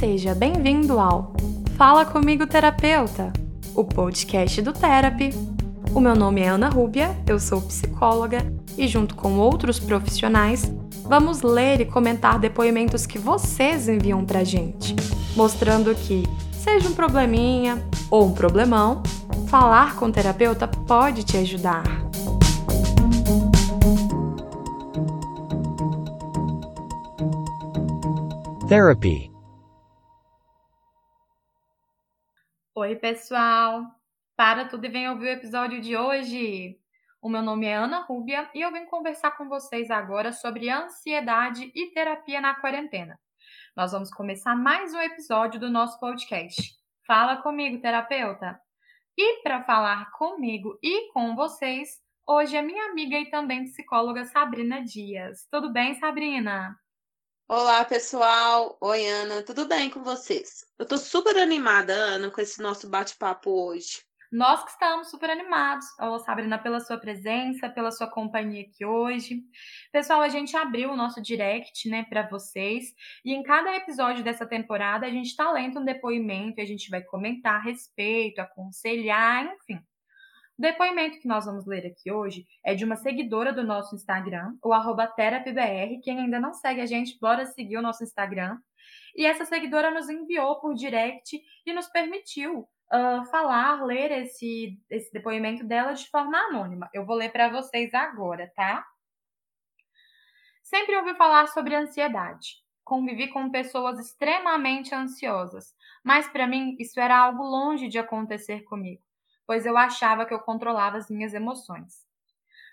seja bem-vindo ao Fala Comigo Terapeuta, o podcast do Therapy. O meu nome é Ana Rúbia, eu sou psicóloga e, junto com outros profissionais, vamos ler e comentar depoimentos que vocês enviam pra gente, mostrando que, seja um probleminha ou um problemão, falar com o terapeuta pode te ajudar. Therapy. Oi, pessoal! Para tudo e vem ouvir o episódio de hoje! O meu nome é Ana Rúbia e eu vim conversar com vocês agora sobre ansiedade e terapia na quarentena. Nós vamos começar mais um episódio do nosso podcast. Fala comigo, terapeuta! E para falar comigo e com vocês, hoje é minha amiga e também psicóloga Sabrina Dias. Tudo bem, Sabrina? Olá, pessoal. Oi, Ana. Tudo bem com vocês? Eu tô super animada, Ana, com esse nosso bate-papo hoje. Nós que estamos super animados. Ô, Sabrina, pela sua presença, pela sua companhia aqui hoje. Pessoal, a gente abriu o nosso direct, né, para vocês. E em cada episódio dessa temporada, a gente tá lendo um depoimento e a gente vai comentar a respeito, aconselhar, enfim. O depoimento que nós vamos ler aqui hoje é de uma seguidora do nosso Instagram, o arroba TerapiBR. Quem ainda não segue a gente, bora seguir o nosso Instagram. E essa seguidora nos enviou por direct e nos permitiu uh, falar, ler esse, esse depoimento dela de forma anônima. Eu vou ler para vocês agora, tá? Sempre ouvi falar sobre ansiedade. Convivi com pessoas extremamente ansiosas, mas para mim isso era algo longe de acontecer comigo pois eu achava que eu controlava as minhas emoções.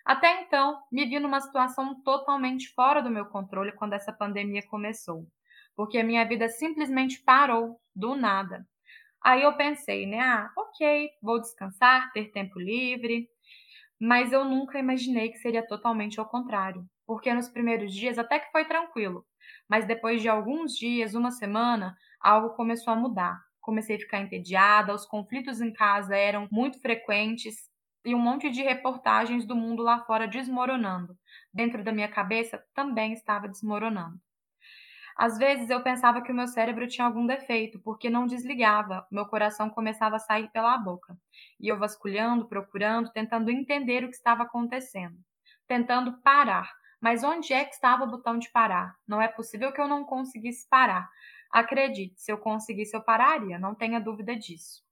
Até então, me vi numa situação totalmente fora do meu controle quando essa pandemia começou, porque a minha vida simplesmente parou do nada. Aí eu pensei, né? Ah, ok, vou descansar, ter tempo livre. Mas eu nunca imaginei que seria totalmente ao contrário, porque nos primeiros dias até que foi tranquilo, mas depois de alguns dias, uma semana, algo começou a mudar comecei a ficar entediada, os conflitos em casa eram muito frequentes e um monte de reportagens do mundo lá fora desmoronando. Dentro da minha cabeça também estava desmoronando. Às vezes eu pensava que o meu cérebro tinha algum defeito, porque não desligava, meu coração começava a sair pela boca. E eu vasculhando, procurando, tentando entender o que estava acontecendo, tentando parar. Mas onde é que estava o botão de parar? Não é possível que eu não conseguisse parar. Acredite, se eu conseguisse, eu pararia, não tenha dúvida disso.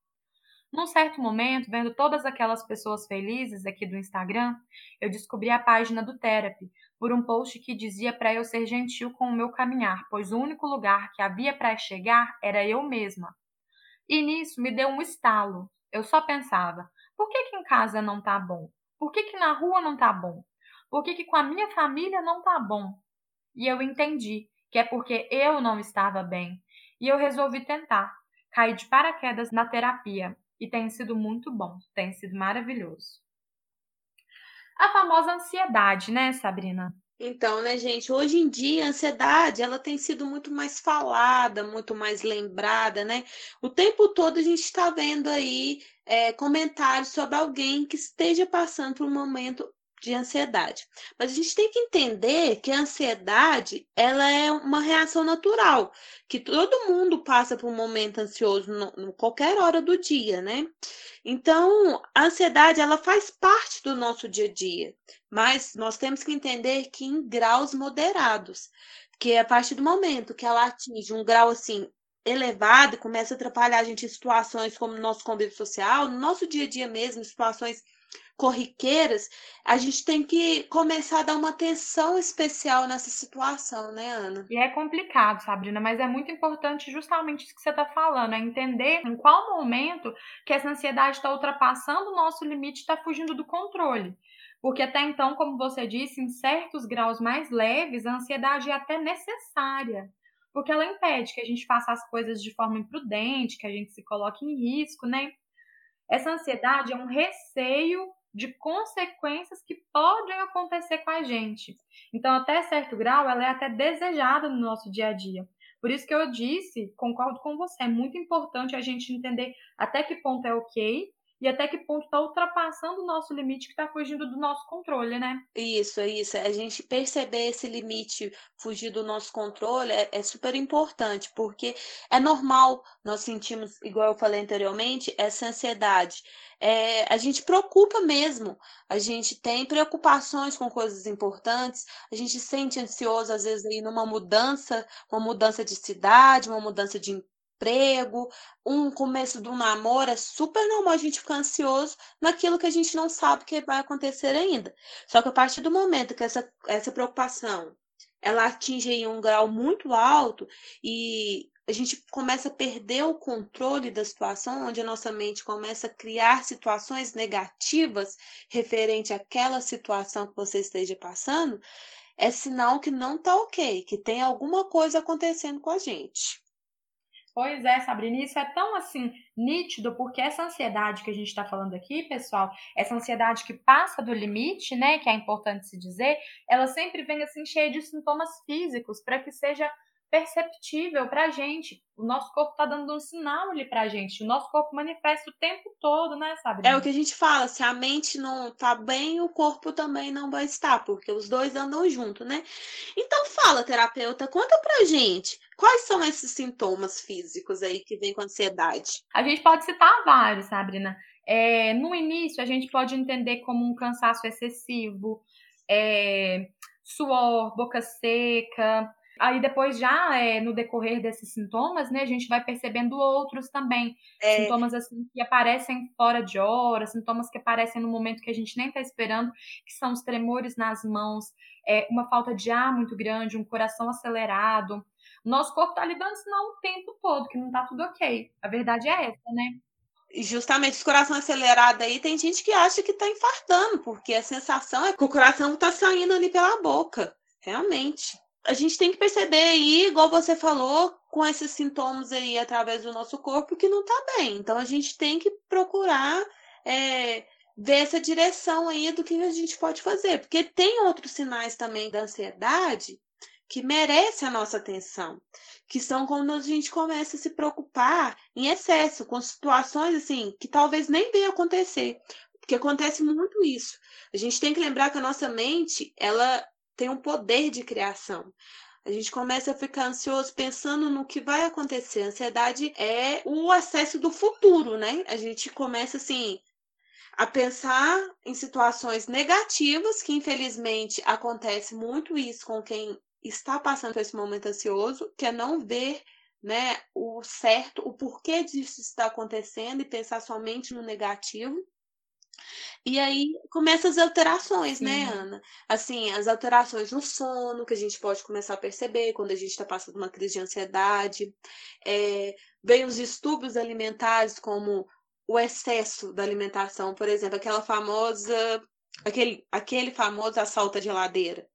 Num certo momento, vendo todas aquelas pessoas felizes aqui do Instagram, eu descobri a página do Therapy por um post que dizia para eu ser gentil com o meu caminhar, pois o único lugar que havia para chegar era eu mesma. E nisso me deu um estalo. Eu só pensava: por que, que em casa não tá bom? Por que, que na rua não tá bom? Por que, que com a minha família não tá bom? E eu entendi que é porque eu não estava bem. E eu resolvi tentar. Caí de paraquedas na terapia e tem sido muito bom, tem sido maravilhoso. A famosa ansiedade, né, Sabrina? Então, né, gente, hoje em dia a ansiedade, ela tem sido muito mais falada, muito mais lembrada, né? O tempo todo a gente está vendo aí é, comentários sobre alguém que esteja passando por um momento de ansiedade. Mas a gente tem que entender que a ansiedade ela é uma reação natural, que todo mundo passa por um momento ansioso em qualquer hora do dia, né? Então, a ansiedade ela faz parte do nosso dia a dia, mas nós temos que entender que em graus moderados, que a partir do momento que ela atinge um grau assim elevado, começa a atrapalhar a gente em situações como no nosso convívio social, no nosso dia a dia mesmo, situações corriqueiras, a gente tem que começar a dar uma atenção especial nessa situação, né, Ana? E é complicado, Sabrina, mas é muito importante justamente isso que você está falando, é entender em qual momento que essa ansiedade está ultrapassando o nosso limite, está fugindo do controle. Porque até então, como você disse, em certos graus mais leves, a ansiedade é até necessária porque ela impede que a gente faça as coisas de forma imprudente, que a gente se coloque em risco, né? Essa ansiedade é um receio de consequências que podem acontecer com a gente. Então, até certo grau, ela é até desejada no nosso dia a dia. Por isso que eu disse, concordo com você, é muito importante a gente entender até que ponto é ok e até que ponto está ultrapassando o nosso limite que está fugindo do nosso controle, né? Isso, é isso. A gente perceber esse limite fugir do nosso controle é, é super importante, porque é normal nós sentimos, igual eu falei anteriormente, essa ansiedade. É, a gente preocupa mesmo, a gente tem preocupações com coisas importantes, a gente sente ansioso, às vezes, aí numa mudança, uma mudança de cidade, uma mudança de emprego, um começo do namoro, é super normal a gente ficar ansioso naquilo que a gente não sabe que vai acontecer ainda. Só que a partir do momento que essa, essa preocupação ela atinge um grau muito alto e a gente começa a perder o controle da situação, onde a nossa mente começa a criar situações negativas referente àquela situação que você esteja passando, é sinal que não está ok, que tem alguma coisa acontecendo com a gente. Pois é, Sabrina, isso é tão assim nítido, porque essa ansiedade que a gente está falando aqui, pessoal, essa ansiedade que passa do limite, né, que é importante se dizer, ela sempre vem assim cheia de sintomas físicos, para que seja perceptível para a gente. O nosso corpo está dando um sinal ali para a gente. O nosso corpo manifesta o tempo todo, né, Sabrina? É o que a gente fala, se a mente não tá bem, o corpo também não vai estar, porque os dois andam junto, né? Então fala, terapeuta, conta pra gente Quais são esses sintomas físicos aí que vem com ansiedade? A gente pode citar vários, Sabrina. É, no início, a gente pode entender como um cansaço excessivo, é, suor, boca seca. Aí depois, já é, no decorrer desses sintomas, né, a gente vai percebendo outros também. É... Sintomas assim que aparecem fora de hora, sintomas que aparecem no momento que a gente nem está esperando, que são os tremores nas mãos, é, uma falta de ar muito grande, um coração acelerado, nosso corpo tá ali dando sinal o tempo todo, que não tá tudo ok. A verdade é essa, né? justamente esse coração acelerado aí, tem gente que acha que tá infartando, porque a sensação é que o coração tá saindo ali pela boca. Realmente. A gente tem que perceber aí, igual você falou, com esses sintomas aí através do nosso corpo, que não tá bem. Então a gente tem que procurar é, ver essa direção aí do que a gente pode fazer. Porque tem outros sinais também da ansiedade que merece a nossa atenção, que são quando a gente começa a se preocupar em excesso com situações assim que talvez nem venham acontecer, porque acontece muito isso. A gente tem que lembrar que a nossa mente, ela tem um poder de criação. A gente começa a ficar ansioso pensando no que vai acontecer. A ansiedade é o acesso do futuro, né? A gente começa assim a pensar em situações negativas, que infelizmente acontece muito isso com quem está passando por esse momento ansioso, que é não ver né, o certo, o porquê disso está acontecendo e pensar somente no negativo. E aí começam as alterações, né, Sim. né, Ana? Assim, as alterações no sono, que a gente pode começar a perceber quando a gente está passando uma crise de ansiedade. É, vem os distúrbios alimentares, como o excesso da alimentação, por exemplo, aquela famosa, aquele, aquele famoso assalto à geladeira.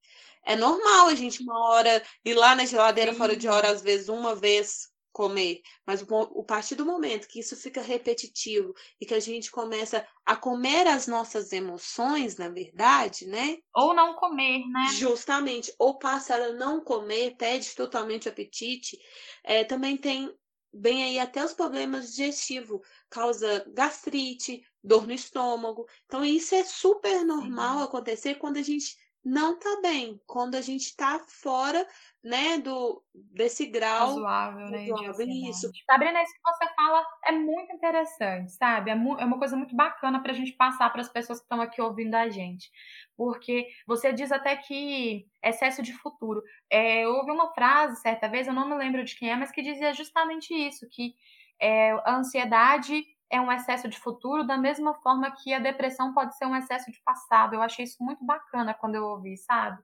É normal a gente uma hora ir lá na geladeira Sim. fora de hora, às vezes uma vez comer, mas o, o partir do momento que isso fica repetitivo e que a gente começa a comer as nossas emoções, na verdade, né? Ou não comer, né? Justamente, ou passa a não comer, perde totalmente o apetite, é, também tem bem aí até os problemas digestivos, causa gastrite, dor no estômago. Então, isso é super normal Sim. acontecer quando a gente não tá bem. Quando a gente tá fora, né, do desse grau razoável, né, razoável, isso. Sabrina, isso que você fala é muito interessante, sabe? É, é uma coisa muito bacana para a gente passar para as pessoas que estão aqui ouvindo a gente. Porque você diz até que excesso de futuro. É, eu ouvi uma frase certa vez, eu não me lembro de quem é, mas que dizia justamente isso, que é, a ansiedade é um excesso de futuro, da mesma forma que a depressão pode ser um excesso de passado. Eu achei isso muito bacana quando eu ouvi, sabe?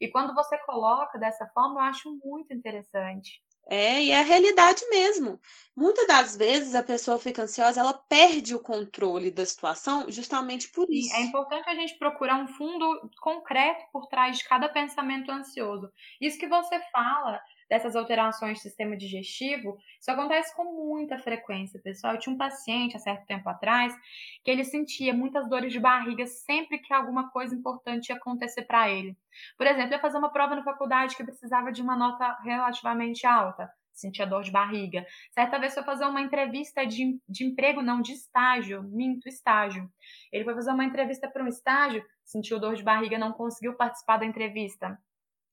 E quando você coloca dessa forma, eu acho muito interessante. É, e é a realidade mesmo. Muitas das vezes a pessoa fica ansiosa, ela perde o controle da situação justamente por isso. É importante a gente procurar um fundo concreto por trás de cada pensamento ansioso. Isso que você fala dessas alterações do sistema digestivo, isso acontece com muita frequência, pessoal. Eu tinha um paciente há certo tempo atrás que ele sentia muitas dores de barriga sempre que alguma coisa importante ia acontecer para ele. Por exemplo, ia fazer uma prova na faculdade que precisava de uma nota relativamente alta. sentia dor de barriga. Certa vez foi fazer uma entrevista de, de emprego, não, de estágio, minto, estágio. Ele foi fazer uma entrevista para um estágio, sentiu dor de barriga, não conseguiu participar da entrevista.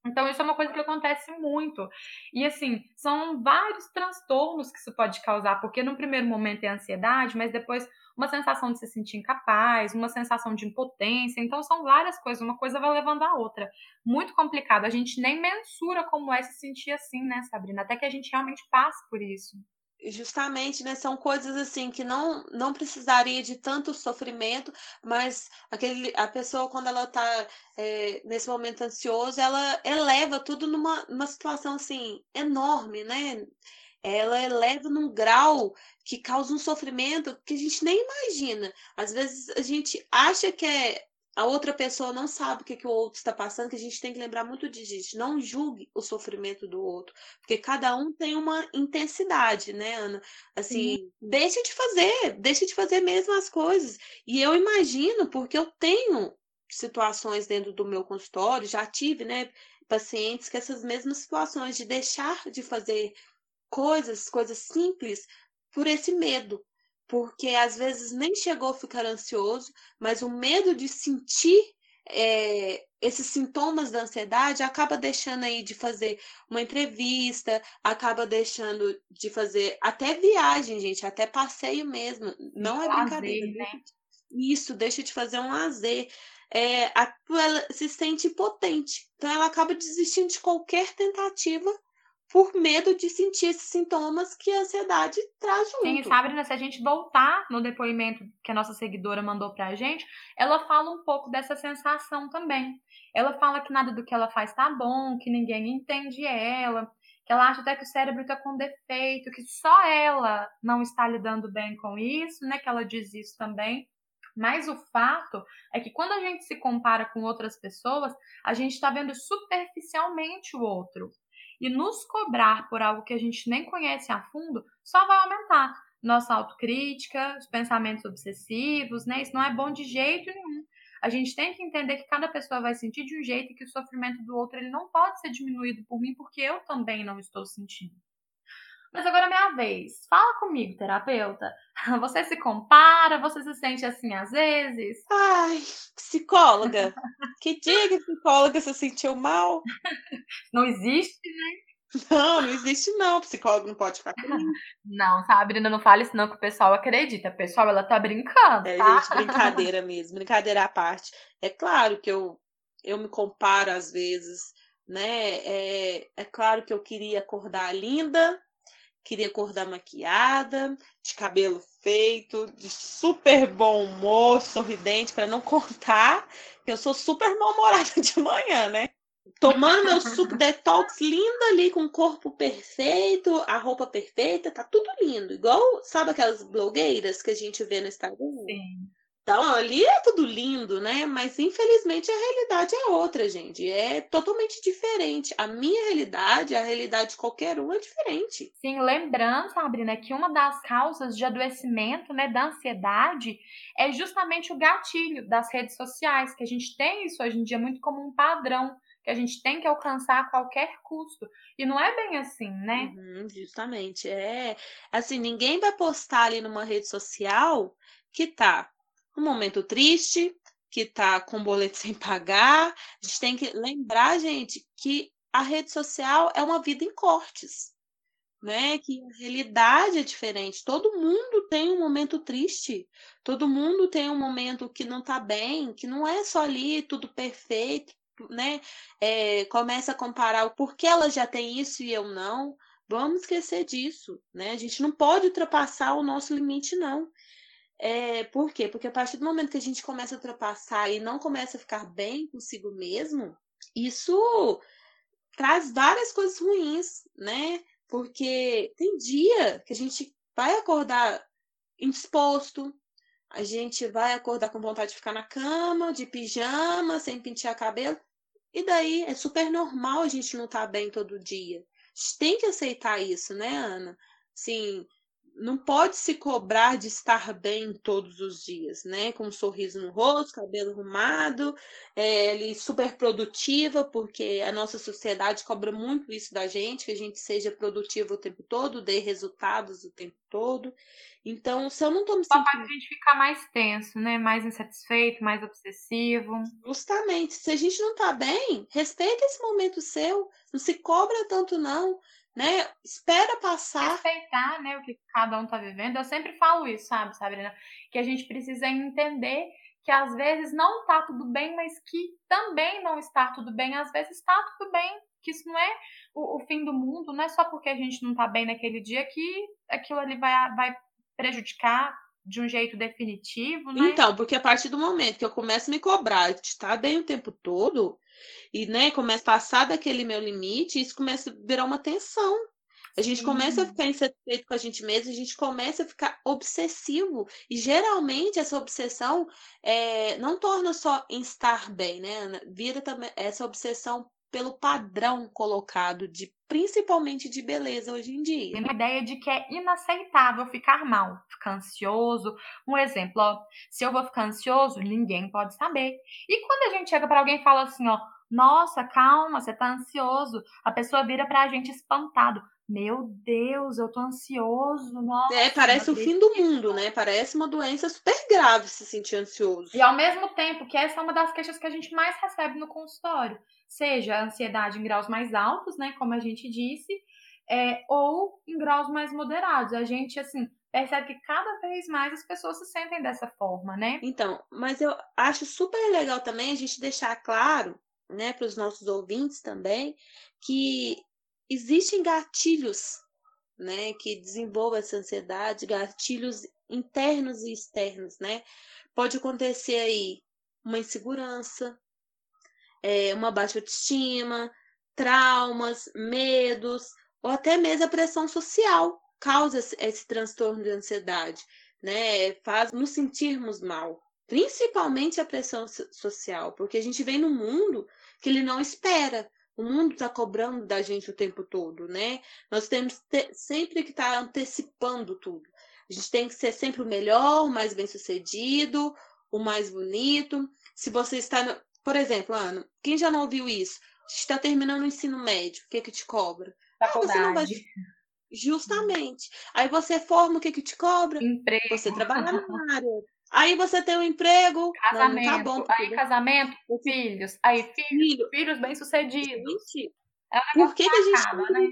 Então, isso é uma coisa que acontece muito. E, assim, são vários transtornos que isso pode causar, porque no primeiro momento é ansiedade, mas depois uma sensação de se sentir incapaz, uma sensação de impotência. Então, são várias coisas, uma coisa vai levando a outra. Muito complicado. A gente nem mensura como é se sentir assim, né, Sabrina? Até que a gente realmente passe por isso justamente, né, são coisas assim que não não precisaria de tanto sofrimento, mas aquele a pessoa quando ela está é, nesse momento ansioso, ela eleva tudo numa, numa situação assim enorme, né? Ela eleva num grau que causa um sofrimento que a gente nem imagina. Às vezes a gente acha que é a outra pessoa não sabe o que, que o outro está passando, que a gente tem que lembrar muito de gente. Não julgue o sofrimento do outro, porque cada um tem uma intensidade, né, Ana? Assim, Sim. deixa de fazer, deixa de fazer mesmo as coisas. E eu imagino, porque eu tenho situações dentro do meu consultório, já tive, né, pacientes que essas mesmas situações de deixar de fazer coisas, coisas simples, por esse medo porque às vezes nem chegou a ficar ansioso, mas o medo de sentir é, esses sintomas da ansiedade acaba deixando aí de fazer uma entrevista, acaba deixando de fazer até viagem, gente, até passeio mesmo. Não é brincadeira. né? Isso, deixa de fazer um lazer. É, ela se sente impotente. Então ela acaba desistindo de qualquer tentativa por medo de sentir esses sintomas que a ansiedade traz junto. Sim, Sabrina, se a gente voltar no depoimento que a nossa seguidora mandou pra gente, ela fala um pouco dessa sensação também. Ela fala que nada do que ela faz tá bom, que ninguém entende ela, que ela acha até que o cérebro tá com defeito, que só ela não está lidando bem com isso, né? Que ela diz isso também. Mas o fato é que quando a gente se compara com outras pessoas, a gente está vendo superficialmente o outro. E nos cobrar por algo que a gente nem conhece a fundo só vai aumentar nossa autocrítica, os pensamentos obsessivos, né? Isso não é bom de jeito nenhum. A gente tem que entender que cada pessoa vai sentir de um jeito e que o sofrimento do outro ele não pode ser diminuído por mim porque eu também não estou sentindo. Mas agora é minha vez. Fala comigo, terapeuta. Você se compara? Você se sente assim às vezes? Ai, psicóloga. que dia que psicóloga se sentiu mal? Não existe, né? Não, não existe não. O psicólogo não pode ficar comigo. Não, Sabrina, não fale isso não que o pessoal acredita. Pessoal, ela tá brincando, É, tá? gente, brincadeira mesmo. Brincadeira à parte. É claro que eu, eu me comparo às vezes, né? É, é claro que eu queria acordar linda, queria acordar maquiada, de cabelo feito, de super bom humor, sorridente, para não contar que eu sou super mal-humorada de manhã, né? Tomando meu suco detox lindo ali, com o corpo perfeito, a roupa perfeita, tá tudo lindo. Igual, sabe aquelas blogueiras que a gente vê no Instagram? Sim. Então, ali é tudo lindo, né? Mas infelizmente a realidade é outra, gente. É totalmente diferente. A minha realidade, a realidade de qualquer um é diferente. Sim, lembrando, Sabrina, que uma das causas de adoecimento, né, da ansiedade, é justamente o gatilho das redes sociais, que a gente tem isso hoje em dia muito como um padrão, que a gente tem que alcançar a qualquer custo. E não é bem assim, né? Uhum, justamente. É assim, ninguém vai postar ali numa rede social que tá um momento triste, que tá com boleto sem pagar. A gente tem que lembrar, gente, que a rede social é uma vida em cortes, né? Que a realidade é diferente. Todo mundo tem um momento triste, todo mundo tem um momento que não tá bem, que não é só ali tudo perfeito, né? É, começa a comparar o porquê ela já tem isso e eu não. Vamos esquecer disso, né? A gente não pode ultrapassar o nosso limite, não. É, por quê? Porque a partir do momento que a gente começa a ultrapassar e não começa a ficar bem consigo mesmo, isso traz várias coisas ruins, né? Porque tem dia que a gente vai acordar indisposto, a gente vai acordar com vontade de ficar na cama, de pijama, sem pentear cabelo, e daí é super normal a gente não estar tá bem todo dia. A gente tem que aceitar isso, né, Ana? Sim, não pode se cobrar de estar bem todos os dias, né? Com um sorriso no rosto, cabelo arrumado, é, super produtiva, porque a nossa sociedade cobra muito isso da gente, que a gente seja produtivo o tempo todo, dê resultados o tempo todo. Então, se eu não tô me sentindo. Só a gente ficar mais tenso, né? Mais insatisfeito, mais obsessivo. Justamente. Se a gente não tá bem, respeita esse momento seu. Não se cobra tanto, não né? Espera passar. Respeitar, né, o que cada um tá vivendo. Eu sempre falo isso, sabe, Sabrina? Que a gente precisa entender que às vezes não tá tudo bem, mas que também não está tudo bem. Às vezes está tudo bem, que isso não é o, o, fim do mundo, não é só porque a gente não tá bem naquele dia que aquilo ali vai, vai prejudicar de um jeito definitivo, né? Então, porque a partir do momento que eu começo a me cobrar de estar bem o tempo todo, e né, começa a passar daquele meu limite, isso começa a virar uma tensão. A gente Sim. começa a ficar insatisfeito com a gente mesmo, a gente começa a ficar obsessivo. E geralmente essa obsessão é, não torna só em estar bem, né? Vira também essa obsessão pelo padrão colocado de principalmente de beleza hoje em dia. Tem uma ideia de que é inaceitável ficar mal, ficar ansioso. Um exemplo, ó, se eu vou ficar ansioso, ninguém pode saber. E quando a gente chega para alguém e fala assim, ó, nossa, calma, você tá ansioso, a pessoa vira pra gente espantado. Meu Deus, eu tô ansioso. Nossa, é, parece o fim do mundo, né? Parece uma doença super grave se sentir ansioso. E ao mesmo tempo que essa é uma das queixas que a gente mais recebe no consultório, seja a ansiedade em graus mais altos, né? Como a gente disse, é, ou em graus mais moderados. A gente, assim, percebe que cada vez mais as pessoas se sentem dessa forma, né? Então, mas eu acho super legal também a gente deixar claro, né, para os nossos ouvintes também, que existem gatilhos, né, que desenvolvam essa ansiedade, gatilhos internos e externos, né? Pode acontecer aí uma insegurança, é, uma baixa autoestima, traumas, medos, ou até mesmo a pressão social causa esse, transtorno de ansiedade, né? Faz nos sentirmos mal, principalmente a pressão social, porque a gente vem num mundo que ele não espera. O mundo está cobrando da gente o tempo todo, né? Nós temos te, sempre que estar tá antecipando tudo. A gente tem que ser sempre o melhor, o mais bem sucedido, o mais bonito. Se você está. Por exemplo, Ana, quem já não ouviu isso? Está terminando o ensino médio, o que que te cobra? Faculdade. Ah, você não vai... Justamente. Aí você forma, o que que te cobra? Emprego. Você trabalha na área. Aí você tem um emprego. Casamento. Não, não tá bom, aí casamento, filhos. Aí filhos, Filho. filhos bem-sucedidos. É um Por que, que a gente acaba, né?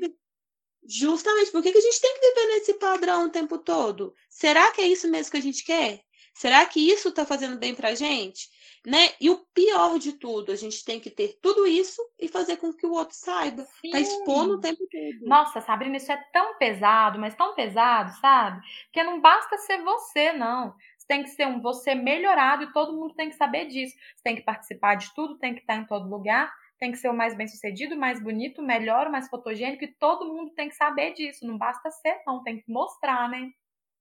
Justamente, por que, que a gente tem que viver nesse padrão o tempo todo? Será que é isso mesmo que a gente quer? Será que isso está fazendo bem pra gente? Né? E o pior de tudo, a gente tem que ter tudo isso e fazer com que o outro saiba. Tá Sim. Tá expondo o tempo todo. Nossa, Sabrina, isso é tão pesado, mas tão pesado, sabe? Porque não basta ser você, não tem que ser um você melhorado e todo mundo tem que saber disso. Você tem que participar de tudo, tem que estar em todo lugar, tem que ser o mais bem sucedido, mais bonito, melhor, mais fotogênico e todo mundo tem que saber disso. Não basta ser, não, tem que mostrar, né?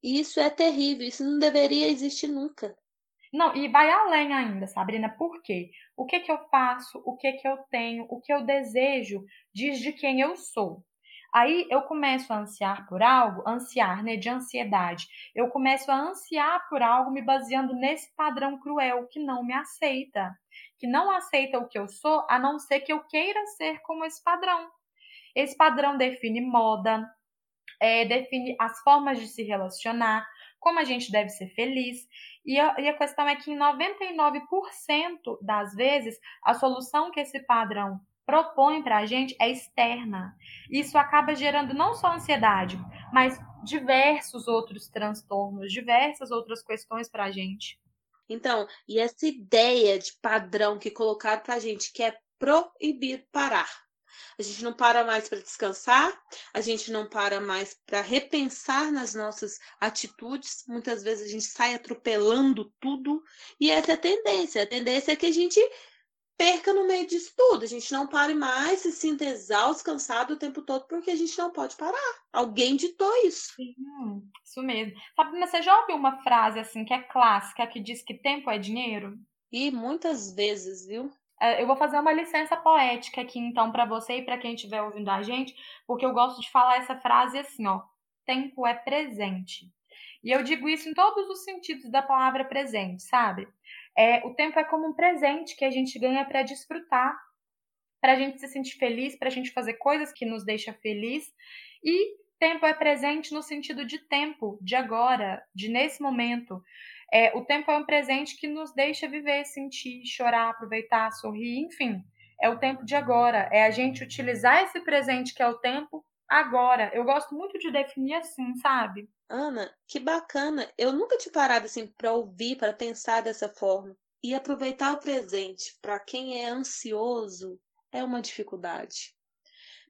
Isso é terrível, isso não deveria existir nunca. Não, e vai além ainda, Sabrina, por quê? O que que eu faço, o que que eu tenho, o que eu desejo, diz de quem eu sou. Aí eu começo a ansiar por algo, ansiar, né, de ansiedade. Eu começo a ansiar por algo me baseando nesse padrão cruel que não me aceita, que não aceita o que eu sou, a não ser que eu queira ser como esse padrão. Esse padrão define moda, é, define as formas de se relacionar, como a gente deve ser feliz. E a, e a questão é que em 99% das vezes a solução que esse padrão propõe para a gente é externa. Isso acaba gerando não só ansiedade, mas diversos outros transtornos, diversas outras questões para a gente. Então, e essa ideia de padrão que colocaram para a gente, que é proibir parar. A gente não para mais para descansar, a gente não para mais para repensar nas nossas atitudes. Muitas vezes a gente sai atropelando tudo, e essa é a tendência. A tendência é que a gente perca no meio disso tudo. A gente não pare mais, se sinta exausto, cansado o tempo todo, porque a gente não pode parar. Alguém ditou isso. Isso mesmo. Sabe, mas você já ouviu uma frase assim que é clássica, que diz que tempo é dinheiro? E muitas vezes, viu? É, eu vou fazer uma licença poética aqui, então, para você e para quem estiver ouvindo a gente, porque eu gosto de falar essa frase assim, ó. tempo é presente. E eu digo isso em todos os sentidos da palavra presente, sabe? É, o tempo é como um presente que a gente ganha para desfrutar, para a gente se sentir feliz, para a gente fazer coisas que nos deixa feliz. E tempo é presente no sentido de tempo, de agora, de nesse momento. É, o tempo é um presente que nos deixa viver, sentir, chorar, aproveitar, sorrir, enfim. É o tempo de agora. É a gente utilizar esse presente que é o tempo agora. Eu gosto muito de definir assim, sabe? Ana, que bacana. Eu nunca te parado assim para ouvir, para pensar dessa forma. E aproveitar o presente para quem é ansioso é uma dificuldade.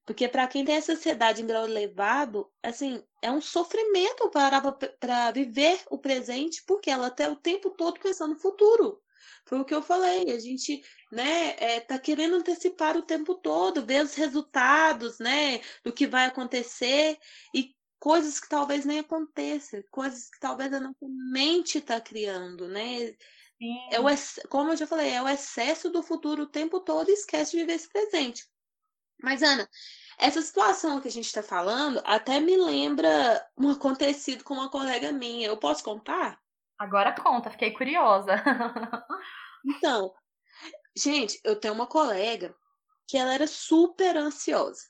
Porque para quem tem essa ansiedade em grau elevado, assim, é um sofrimento parar para viver o presente, porque ela está o tempo todo pensando no futuro. Foi o que eu falei, a gente, né, é, tá querendo antecipar o tempo todo, ver os resultados, né, do que vai acontecer e coisas que talvez nem aconteçam, coisas que talvez a nossa mente está criando, né? É o, como eu já falei, é o excesso do futuro o tempo todo e esquece de viver esse presente. Mas, Ana, essa situação que a gente está falando até me lembra um acontecido com uma colega minha. Eu posso contar? Agora conta, fiquei curiosa. então, gente, eu tenho uma colega que ela era super ansiosa.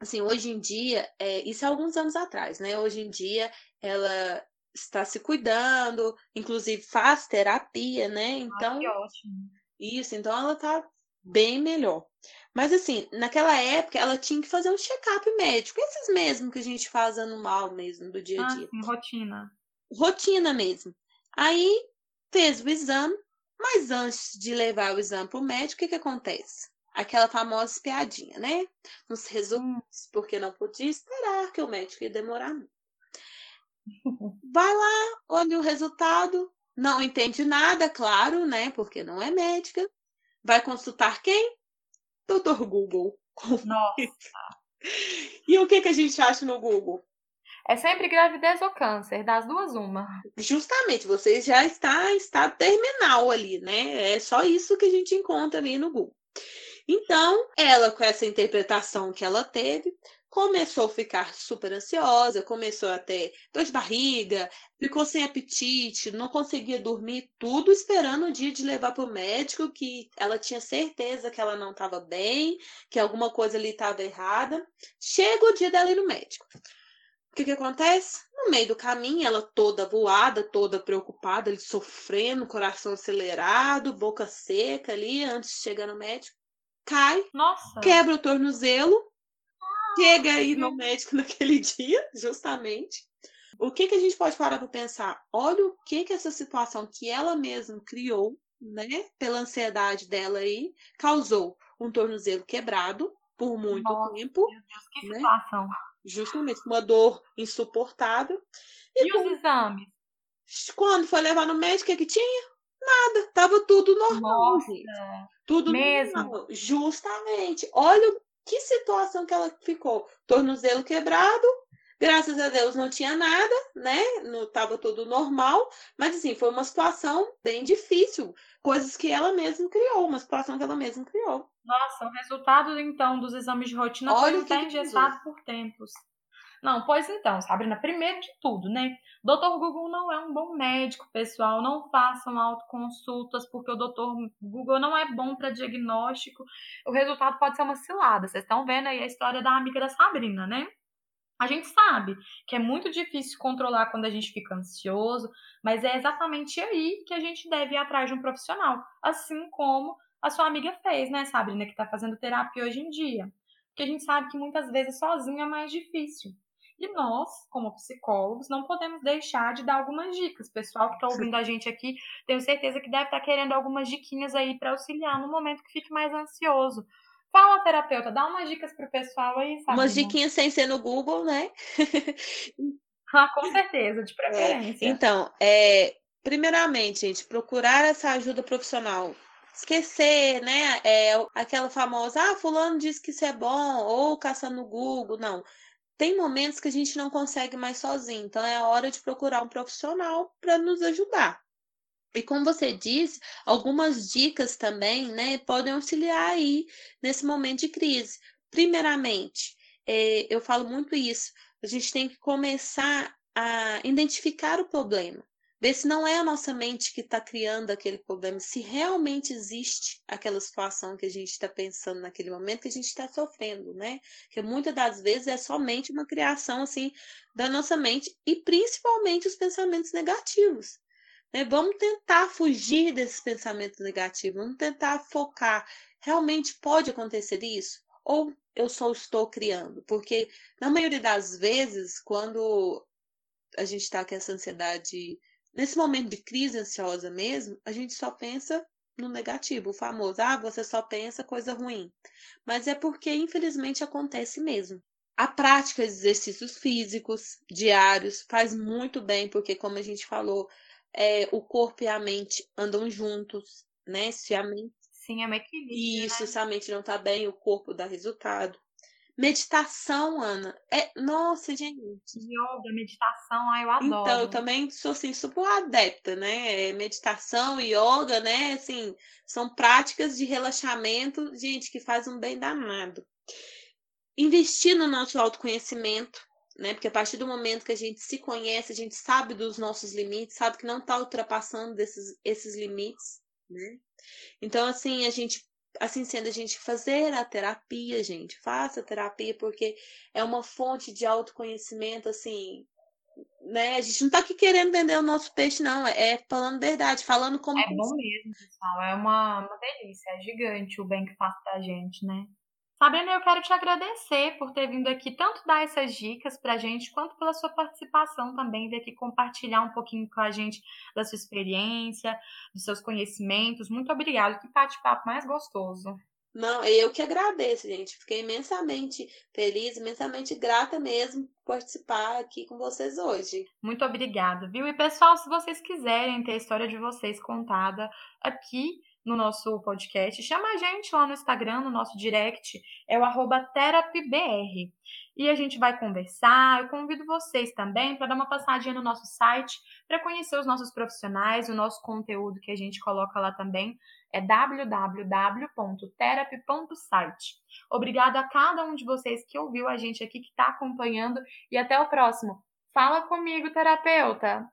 Assim, hoje em dia, é, isso há alguns anos atrás, né? Hoje em dia, ela está se cuidando, inclusive faz terapia, né? Então, Ai, que ótimo. Isso, então ela tá bem melhor. Mas assim, naquela época ela tinha que fazer um check-up médico, esses mesmo que a gente faz anual mesmo, do dia a dia. Ah, sim, rotina. Rotina mesmo. Aí fez o exame, mas antes de levar o exame para o médico, o que, que acontece? Aquela famosa espiadinha, né? Nos resultados, porque não podia esperar que o médico ia demorar muito. Vai lá, olha o resultado, não entende nada, claro, né? Porque não é médica. Vai consultar quem? Doutor Google. Nossa. E o que, que a gente acha no Google? É sempre gravidez ou câncer, das duas uma. Justamente, você já está em estado terminal ali, né? É só isso que a gente encontra ali no Google. Então, ela, com essa interpretação que ela teve, começou a ficar super ansiosa, começou a ter dor de barriga, ficou sem apetite, não conseguia dormir, tudo esperando o dia de levar para o médico, que ela tinha certeza que ela não estava bem, que alguma coisa ali estava errada. Chega o dia dela ir no médico. O que, que acontece? No meio do caminho, ela toda voada, toda preocupada, ele sofrendo, coração acelerado, boca seca ali, antes de chegar no médico. Cai, Nossa. quebra o tornozelo, chega aí no médico naquele dia, justamente. O que, que a gente pode parar para pensar? Olha o que, que essa situação que ela mesma criou, né, pela ansiedade dela aí, causou um tornozelo quebrado por muito Nossa, tempo. Meu Deus, que né? situação. Justamente, uma dor insuportável. E, e os exames? Quando foi levar no médico, o que, que tinha? Nada, tava tudo normal. Nossa, tudo mesmo? normal. Justamente. Olha que situação que ela ficou. Tornozelo quebrado, graças a Deus não tinha nada, né? Não tava tudo normal, mas assim, foi uma situação bem difícil, coisas que ela mesma criou, uma situação que ela mesma criou. Nossa, o resultado então dos exames de rotina Olha foi um engessado por tempos. Não, pois então, Sabrina, primeiro de tudo, né? Doutor Google não é um bom médico, pessoal. Não façam autoconsultas, porque o doutor Google não é bom para diagnóstico. O resultado pode ser uma cilada. Vocês estão vendo aí a história da amiga da Sabrina, né? A gente sabe que é muito difícil controlar quando a gente fica ansioso, mas é exatamente aí que a gente deve ir atrás de um profissional, assim como a sua amiga fez, né, Sabrina, que está fazendo terapia hoje em dia. Porque a gente sabe que muitas vezes sozinho é mais difícil. E nós, como psicólogos, não podemos deixar de dar algumas dicas. pessoal que está ouvindo a gente aqui, tenho certeza que deve estar tá querendo algumas diquinhas aí para auxiliar no momento que fique mais ansioso. Fala, terapeuta, dá umas dicas pro pessoal aí, sabe? Umas diquinhas sem ser no Google, né? ah, com certeza, de preferência. É, então, é, primeiramente, gente, procurar essa ajuda profissional esquecer, né? É aquela famosa, ah, fulano disse que isso é bom, ou caçando no Google, não tem momentos que a gente não consegue mais sozinho, então é a hora de procurar um profissional para nos ajudar. E como você disse, algumas dicas também, né, podem auxiliar aí nesse momento de crise. Primeiramente, é, eu falo muito isso, a gente tem que começar a identificar o problema. Ver se não é a nossa mente que está criando aquele problema, se realmente existe aquela situação que a gente está pensando naquele momento que a gente está sofrendo, né? Que muitas das vezes é somente uma criação assim da nossa mente e principalmente os pensamentos negativos. Né? Vamos tentar fugir desses pensamentos negativos, vamos tentar focar. Realmente pode acontecer isso? Ou eu só estou criando? Porque na maioria das vezes, quando a gente está com essa ansiedade Nesse momento de crise ansiosa mesmo, a gente só pensa no negativo, o famoso, ah, você só pensa coisa ruim. Mas é porque, infelizmente, acontece mesmo. A prática de exercícios físicos diários faz muito bem, porque, como a gente falou, é, o corpo e a mente andam juntos, né? Se a mente. Sim, é um equilíbrio. Isso, né? se a mente não tá bem, o corpo dá resultado. Meditação, Ana. É, nossa, gente. Yoga, meditação, ai, eu adoro. Então, eu também sou assim, super adepta, né? É, meditação, yoga, né? Assim, são práticas de relaxamento, gente, que faz um bem danado. Investir no nosso autoconhecimento, né? Porque a partir do momento que a gente se conhece, a gente sabe dos nossos limites, sabe que não está ultrapassando desses, esses limites, né? Então, assim, a gente assim sendo a gente fazer a terapia, gente, faça a terapia porque é uma fonte de autoconhecimento assim, né? A gente não tá aqui querendo vender o nosso peixe não, é, falando verdade, falando como É bom mesmo, pessoal, é uma, uma delícia, é gigante o bem que faz pra gente, né? Sabrina, eu quero te agradecer por ter vindo aqui tanto dar essas dicas para a gente, quanto pela sua participação também, vir aqui compartilhar um pouquinho com a gente da sua experiência, dos seus conhecimentos. Muito obrigada, que bate-papo mais gostoso. Não, eu que agradeço, gente. Fiquei imensamente feliz, imensamente grata mesmo por participar aqui com vocês hoje. Muito obrigada, viu? E pessoal, se vocês quiserem ter a história de vocês contada aqui no nosso podcast, chama a gente lá no Instagram, no nosso direct, é o arroba terapybr. E a gente vai conversar. Eu convido vocês também para dar uma passadinha no nosso site para conhecer os nossos profissionais, o nosso conteúdo que a gente coloca lá também é www.therapy.site. Obrigada a cada um de vocês que ouviu a gente aqui, que está acompanhando e até o próximo. Fala comigo, terapeuta!